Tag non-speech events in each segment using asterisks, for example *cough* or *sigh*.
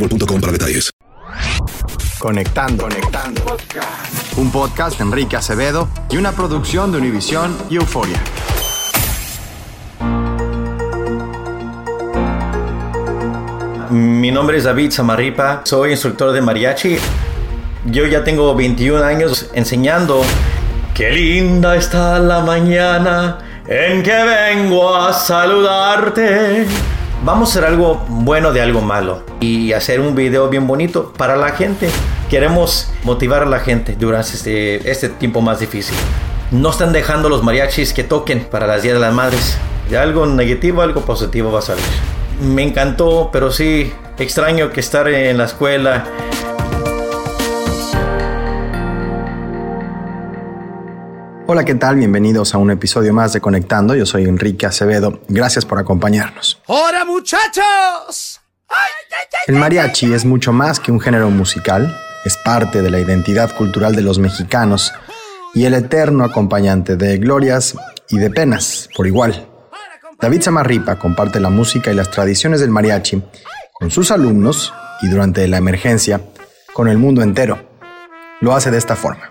boostmobile.com para detalles. Conectando, conectando. Un podcast de Enrique Acevedo y una producción de Univisión y Euforia. Mi nombre es David Samarripa, soy instructor de mariachi. Yo ya tengo 21 años enseñando. Qué linda está la mañana en que vengo a saludarte. Vamos a hacer algo bueno de algo malo y hacer un video bien bonito para la gente. Queremos motivar a la gente durante este, este tiempo más difícil. No están dejando los mariachis que toquen para las Días de las Madres. De algo negativo, algo positivo va a salir. Me encantó, pero sí, extraño que estar en la escuela. Hola, ¿qué tal? Bienvenidos a un episodio más de Conectando. Yo soy Enrique Acevedo. Gracias por acompañarnos. ¡Hola, muchachos! El mariachi es mucho más que un género musical, es parte de la identidad cultural de los mexicanos y el eterno acompañante de glorias y de penas por igual. David Samarripa comparte la música y las tradiciones del mariachi con sus alumnos y durante la emergencia con el mundo entero. Lo hace de esta forma.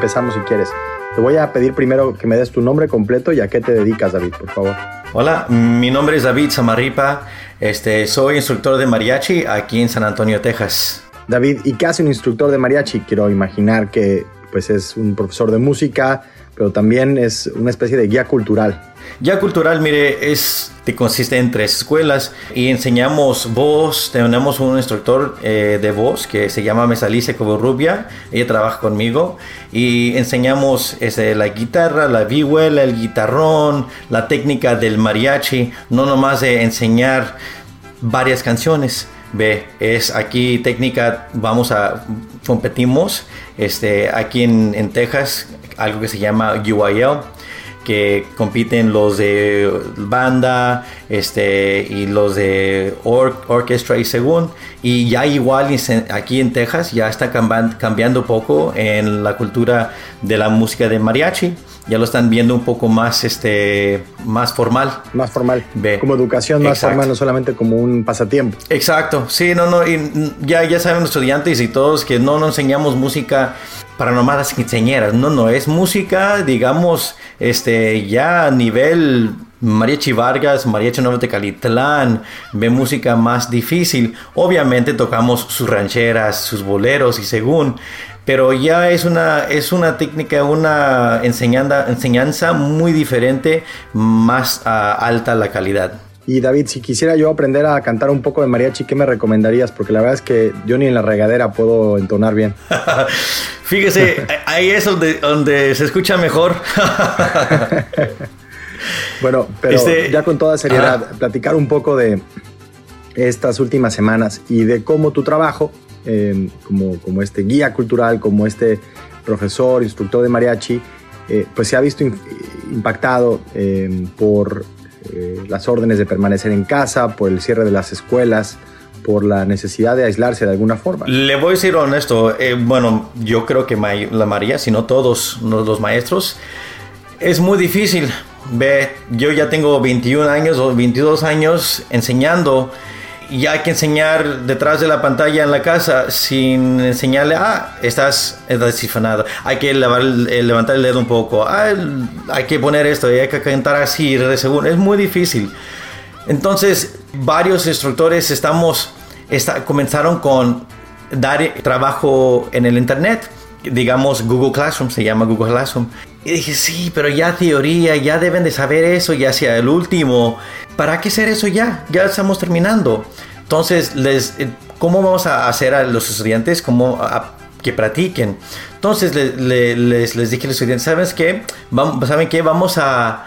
Empezamos si quieres. Te voy a pedir primero que me des tu nombre completo y a qué te dedicas, David, por favor. Hola, mi nombre es David Samarripa. Este, soy instructor de mariachi aquí en San Antonio, Texas. David, ¿y qué hace un instructor de mariachi? Quiero imaginar que pues es un profesor de música, pero también es una especie de guía cultural. Ya cultural, mire, es consiste en tres escuelas y enseñamos voz. Tenemos un instructor eh, de voz que se llama Mesalice Coborrubia. Ella trabaja conmigo y enseñamos este, la guitarra, la vihuela, el guitarrón, la técnica del mariachi. No nomás de enseñar varias canciones. Ve, es aquí técnica, vamos a, competimos este, aquí en, en Texas, algo que se llama UIL que compiten los de banda este, y los de or orquestra y según. Y ya igual aquí en Texas ya está cambiando poco en la cultura de la música de mariachi. Ya lo están viendo un poco más, este, más formal. Más formal. Ve. Como educación más Exacto. formal, no solamente como un pasatiempo. Exacto, sí, no, no, y ya, ya saben los estudiantes y todos que no nos enseñamos música para nomás las quinceañeras, no, no, es música, digamos, este, ya a nivel Mariachi Vargas, Mariachi Nuevo de Calitlán, ve música más difícil. Obviamente tocamos sus rancheras, sus boleros y según, pero ya es una, es una técnica, una enseñanza, enseñanza muy diferente, más uh, alta la calidad. Y David, si quisiera yo aprender a cantar un poco de mariachi, ¿qué me recomendarías? Porque la verdad es que yo ni en la regadera puedo entonar bien. *laughs* Fíjese, ahí es donde, donde se escucha mejor. *laughs* bueno, pero este, ya con toda seriedad, platicar un poco de estas últimas semanas y de cómo tu trabajo, eh, como, como este guía cultural, como este profesor, instructor de mariachi, eh, pues se ha visto impactado eh, por eh, las órdenes de permanecer en casa, por el cierre de las escuelas, por la necesidad de aislarse de alguna forma. Le voy a decir honesto, eh, bueno, yo creo que la María, si no todos los maestros, es muy difícil. Ve, yo ya tengo 21 años o 22 años enseñando. Y hay que enseñar detrás de la pantalla en la casa sin enseñarle, ah, estás descifrado, hay que levantar el dedo un poco, ah, hay que poner esto, hay que cantar así, según, es muy difícil. Entonces, varios instructores estamos, comenzaron con dar trabajo en el internet, digamos Google Classroom, se llama Google Classroom. Y dije, sí, pero ya teoría, ya deben de saber eso, ya sea el último. ¿Para qué hacer eso ya? Ya estamos terminando. Entonces, les, eh, ¿cómo vamos a hacer a los estudiantes como que practiquen? Entonces, les, les, dije a los estudiantes, ¿sabes qué? ¿Saben qué? Vamos a,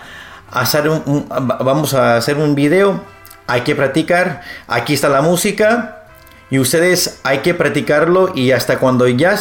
hacer un, vamos a hacer un video. Hay que practicar. Aquí está la música. Y ustedes hay que practicarlo y hasta cuando ya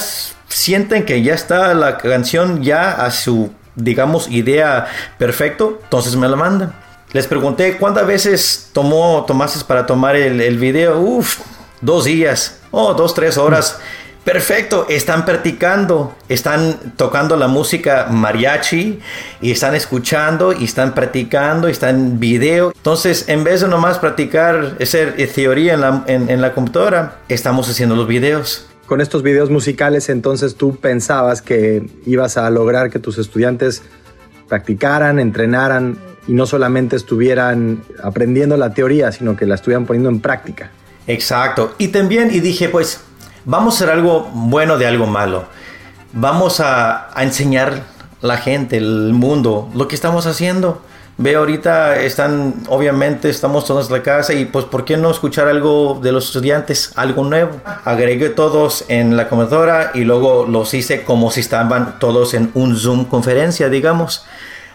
sienten que ya está la canción ya a su, digamos, idea perfecto, entonces me la mandan. Les pregunté cuántas veces tomó tomaste para tomar el, el video. Uf, dos días. Oh, dos, tres horas. Perfecto, están practicando, están tocando la música mariachi y están escuchando y están practicando y están en video. Entonces, en vez de nomás practicar hacer teoría en la, en, en la computadora, estamos haciendo los videos con estos videos musicales, entonces tú pensabas que ibas a lograr que tus estudiantes practicaran, entrenaran y no solamente estuvieran aprendiendo la teoría, sino que la estuvieran poniendo en práctica. Exacto. Y también, y dije, pues, vamos a hacer algo bueno de algo malo. Vamos a, a enseñar la gente, el mundo, lo que estamos haciendo. Ve, ahorita están, obviamente, estamos todos en la casa y pues, ¿por qué no escuchar algo de los estudiantes, algo nuevo? Agregué todos en la computadora y luego los hice como si estaban todos en un Zoom conferencia, digamos.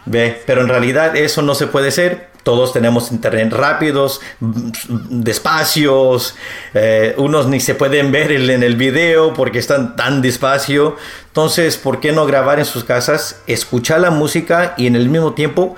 Ve, pero en realidad eso no se puede hacer. Todos tenemos internet rápidos, despacios, eh, unos ni se pueden ver en el video porque están tan despacio. Entonces, ¿por qué no grabar en sus casas, escuchar la música y en el mismo tiempo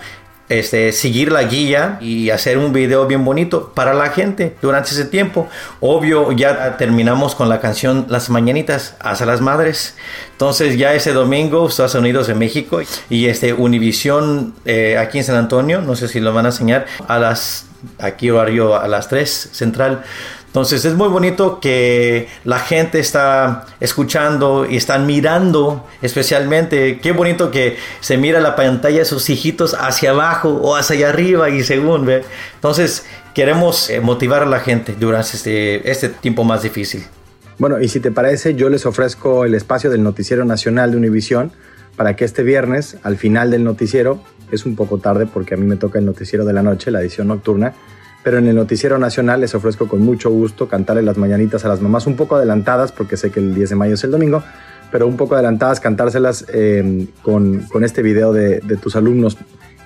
este, seguir la guía y hacer un video bien bonito para la gente durante ese tiempo. Obvio, ya terminamos con la canción Las Mañanitas hacia las Madres. Entonces ya ese domingo Estados Unidos de México y este Univisión eh, aquí en San Antonio, no sé si lo van a enseñar a las aquí horario a las 3 central. Entonces es muy bonito que la gente está escuchando y están mirando, especialmente, qué bonito que se mira la pantalla de sus hijitos hacia abajo o hacia arriba y según, ¿ve? Entonces queremos eh, motivar a la gente durante este, este tiempo más difícil. Bueno, y si te parece, yo les ofrezco el espacio del Noticiero Nacional de Univisión para que este viernes, al final del noticiero, es un poco tarde porque a mí me toca el noticiero de la noche, la edición nocturna, pero en el Noticiero Nacional les ofrezco con mucho gusto cantarle las mañanitas a las mamás, un poco adelantadas, porque sé que el 10 de mayo es el domingo, pero un poco adelantadas, cantárselas eh, con, con, este video de, de tus alumnos.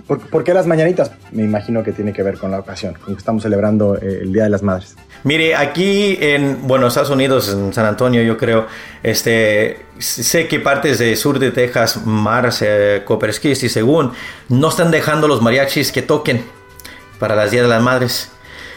¿Por, qué las mañanitas? Me imagino que tiene que ver con la ocasión, con que estamos celebrando eh, el Día de las Madres. Mire, aquí en, bueno, Estados Unidos, en San Antonio, yo creo, este, sé que partes de sur de Texas, Mars, eh, y según, no están dejando los mariachis que toquen para las Días de las Madres.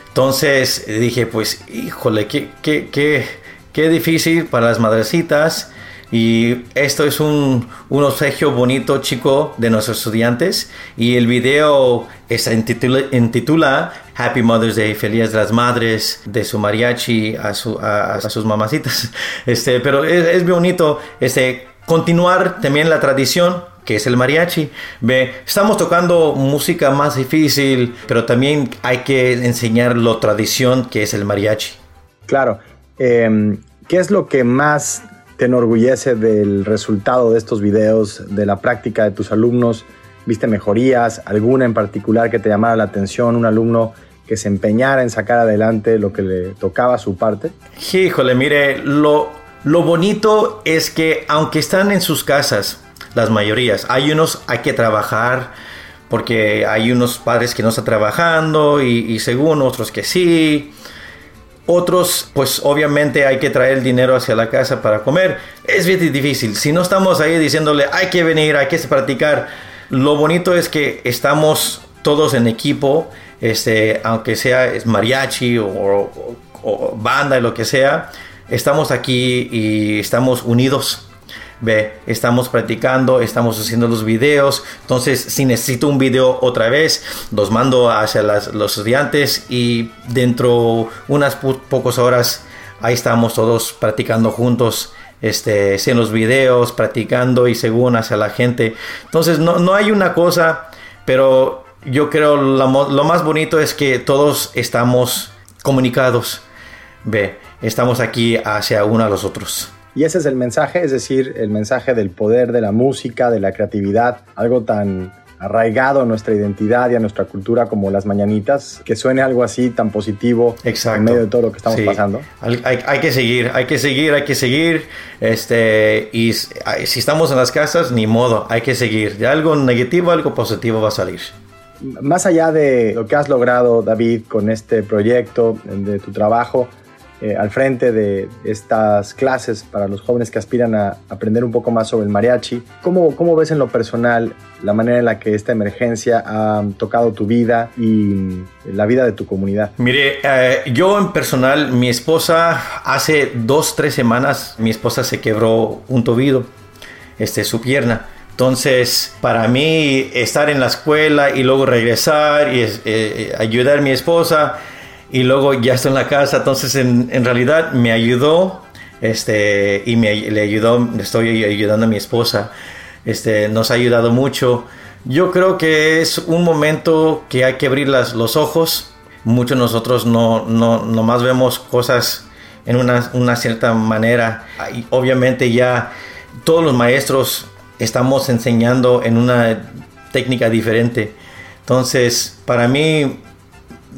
Entonces dije, pues, híjole, qué, qué, qué, qué difícil para las madrecitas. Y esto es un, un obsequio bonito, chico, de nuestros estudiantes. Y el video está intitula, Happy Mother's Day, Feliz de las Madres, de su mariachi a, su, a, sus mamacitas. *laughs* Este, pero es, es bonito este, continuar también la tradición que es el mariachi. Ve, estamos tocando música más difícil, pero también hay que enseñar la tradición que es el mariachi. Claro. Em, ¿Qué es lo que más te enorgullece del resultado de estos videos, de la práctica de tus alumnos? ¿Viste mejorías? ¿Alguna en particular que te llamara la atención? ¿Un alumno que se empeñara en sacar adelante lo que le tocaba a su parte? Híjole, mire, lo, lo bonito es que aunque están en sus casas, las mayorías, hay unos hay que trabajar porque hay unos padres que no están trabajando y, según otros que sí. Otros, pues obviamente hay que traer el dinero hacia la casa para comer. Es bien difícil. Si no estamos ahí diciéndole hay que venir, hay que practicar. Lo bonito es que estamos todos en equipo este, aunque sea mariachi o, banda y lo que sea, estamos aquí y estamos unidos. Ve, estamos practicando, estamos haciendo los videos. Entonces, si necesito un video otra vez, los mando hacia los estudiantes y dentro unas pocas horas ahí estamos todos practicando juntos. Este, en los videos, practicando y según hacia la gente. Entonces, no, no hay una cosa, pero yo creo lo, lo más bonito es que todos estamos comunicados. Ve, estamos aquí hacia uno a los otros. Y ese es el mensaje, es decir, el mensaje del poder de la música, de la creatividad, algo tan arraigado a nuestra identidad y a nuestra cultura como las mañanitas, que suene algo así tan positivo en medio de todo lo que estamos pasando. Hay, hay, que seguir, hay que seguir, hay que seguir. Este, y si estamos en las casas, ni modo, hay que seguir. De algo negativo, algo positivo va a salir. Más allá de lo que has logrado, David, con este proyecto, de tu trabajo eh, al frente de estas clases para los jóvenes que aspiran a aprender un poco más sobre el mariachi, ¿cómo, cómo ves en lo personal la manera en la que esta emergencia ha tocado tu vida y la vida de tu comunidad? Mire, eh, yo en personal, mi esposa, hace dos, tres semanas, mi esposa se quebró un tobillo, este, su pierna. Entonces, para mí, estar en la escuela y luego regresar y eh, eh, ayudar a mi esposa y luego ya estoy en la casa, entonces en, realidad me ayudó este, y me, le ayudó, estoy ayudando a mi esposa. Este, nos ha ayudado mucho. Yo creo que es un momento que hay que abrir las, los ojos. Muchos de nosotros no, no, más vemos cosas en una, una cierta manera. Y obviamente ya todos los maestros estamos enseñando en una técnica diferente. Entonces, para mí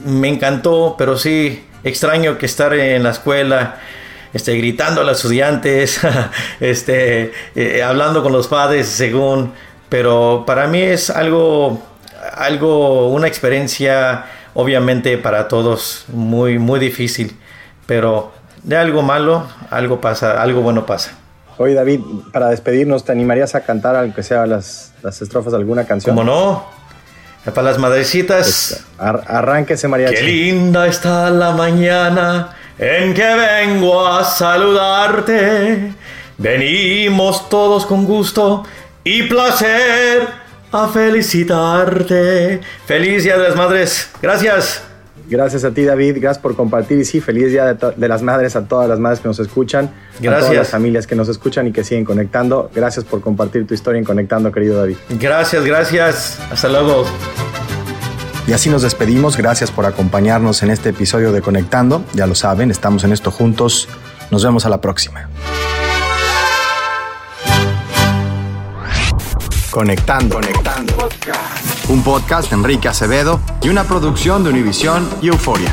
me encantó, pero sí extraño que estar en la escuela, este, gritando a los estudiantes, *laughs* este, eh, hablando con los padres, según. Pero para mí es algo, algo, una experiencia, obviamente para todos muy, muy difícil. Pero de algo malo, algo pasa, algo bueno pasa. Oye, David, para despedirnos, ¿te animarías a cantar, aunque sea las, las estrofas de alguna canción? ¿Cómo no? Para las madrecitas. Pues, arránquese, María. Qué linda está la mañana en que vengo a saludarte. Venimos todos con gusto y placer a felicitarte. Feliz Día de las Madres. Gracias. Gracias a ti, David. Gracias por compartir. Y sí, feliz día de, las madres a todas las madres que nos escuchan. Gracias. A todas las familias que nos escuchan y que siguen conectando. Gracias por compartir tu historia en Conectando, querido David. Gracias, gracias. Hasta luego. Y así nos despedimos. Gracias por acompañarnos en este episodio de Conectando. Ya lo saben, estamos en esto juntos. Nos vemos a la próxima. Conectando. Conectando. Un podcast de Enrique Acevedo y una producción de Univisión y Euforia.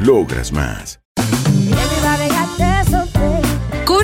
Logras más.